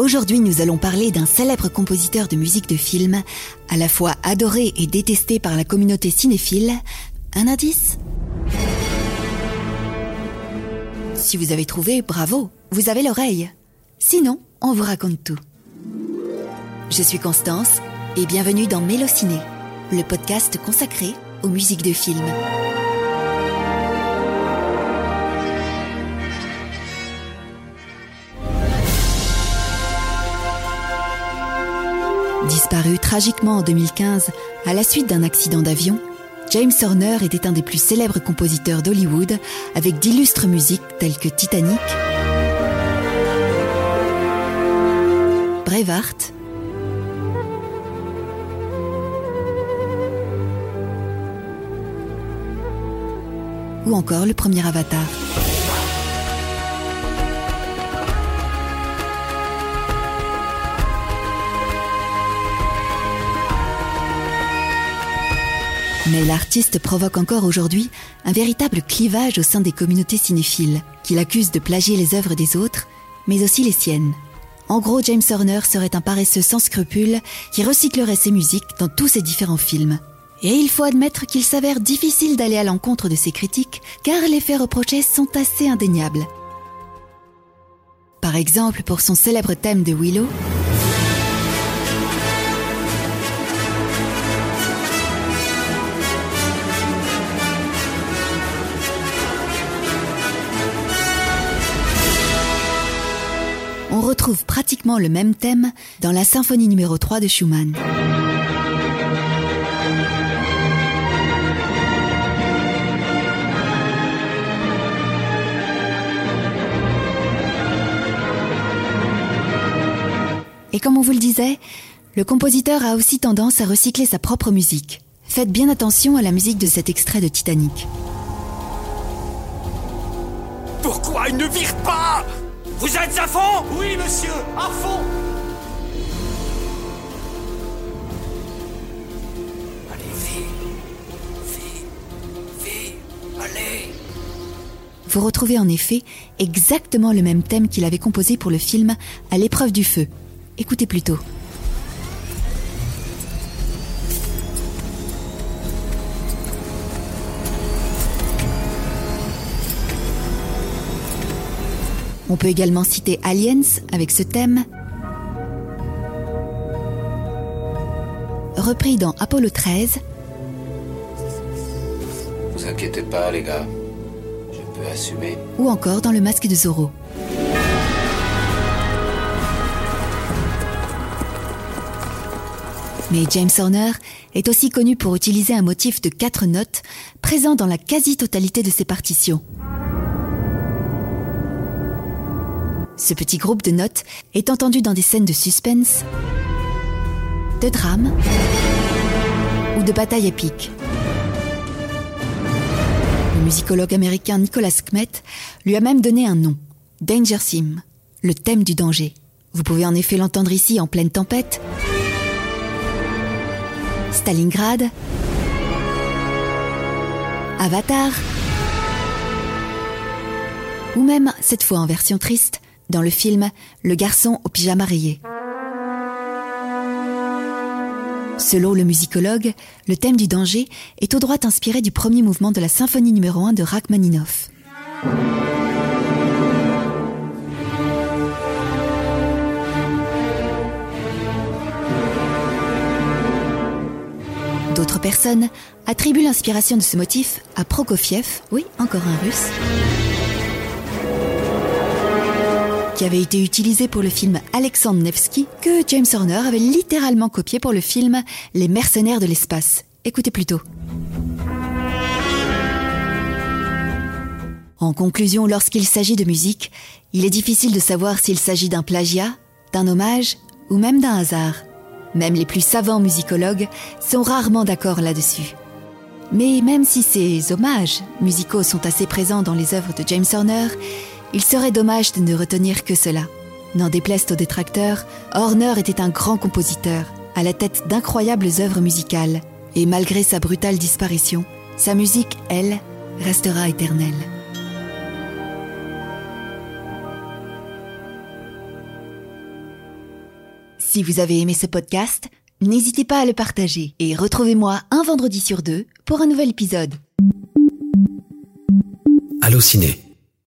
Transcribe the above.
Aujourd'hui, nous allons parler d'un célèbre compositeur de musique de film, à la fois adoré et détesté par la communauté cinéphile. Un indice? Si vous avez trouvé, bravo, vous avez l'oreille. Sinon, on vous raconte tout. Je suis Constance et bienvenue dans Mélociné, le podcast consacré aux musiques de film. Disparu tragiquement en 2015 à la suite d'un accident d'avion, James Horner était un des plus célèbres compositeurs d'Hollywood avec d'illustres musiques telles que Titanic, Braveheart, ou encore le premier Avatar. Mais l'artiste provoque encore aujourd'hui un véritable clivage au sein des communautés cinéphiles, qui l'accusent de plagier les œuvres des autres, mais aussi les siennes. En gros, James Horner serait un paresseux sans scrupules qui recyclerait ses musiques dans tous ses différents films. Et il faut admettre qu'il s'avère difficile d'aller à l'encontre de ses critiques, car les faits reprochés sont assez indéniables. Par exemple, pour son célèbre thème de Willow, retrouve pratiquement le même thème dans la symphonie numéro 3 de Schumann. Et comme on vous le disait, le compositeur a aussi tendance à recycler sa propre musique. Faites bien attention à la musique de cet extrait de Titanic. Pourquoi il ne vire pas? Vous êtes à fond? Oui, monsieur, à fond Allez, vite Vite Vite Allez Vous retrouvez en effet exactement le même thème qu'il avait composé pour le film À l'épreuve du feu. Écoutez plutôt. On peut également citer Aliens avec ce thème. Repris dans Apollo 13 Vous inquiétez pas, les gars. Je peux assumer. ou encore dans Le Masque de Zorro. Mais James Horner est aussi connu pour utiliser un motif de quatre notes présent dans la quasi-totalité de ses partitions. Ce petit groupe de notes est entendu dans des scènes de suspense, de drame ou de bataille épique. Le musicologue américain Nicolas Kmet lui a même donné un nom, Danger Theme, le thème du danger. Vous pouvez en effet l'entendre ici en pleine tempête, Stalingrad, Avatar, ou même, cette fois en version triste, dans le film Le garçon au pyjama rayé. Selon le musicologue, le thème du danger est au droit inspiré du premier mouvement de la symphonie numéro 1 de Rachmaninoff. D'autres personnes attribuent l'inspiration de ce motif à Prokofiev, oui, encore un russe, qui avait été utilisé pour le film Alexandre Nevsky, que James Horner avait littéralement copié pour le film Les mercenaires de l'espace. Écoutez plutôt. En conclusion, lorsqu'il s'agit de musique, il est difficile de savoir s'il s'agit d'un plagiat, d'un hommage ou même d'un hasard. Même les plus savants musicologues sont rarement d'accord là-dessus. Mais même si ces hommages musicaux sont assez présents dans les œuvres de James Horner, il serait dommage de ne retenir que cela. N'en déplaise aux détracteurs, Horner était un grand compositeur, à la tête d'incroyables œuvres musicales. Et malgré sa brutale disparition, sa musique, elle, restera éternelle. Si vous avez aimé ce podcast, n'hésitez pas à le partager et retrouvez-moi un vendredi sur deux pour un nouvel épisode. Allô Ciné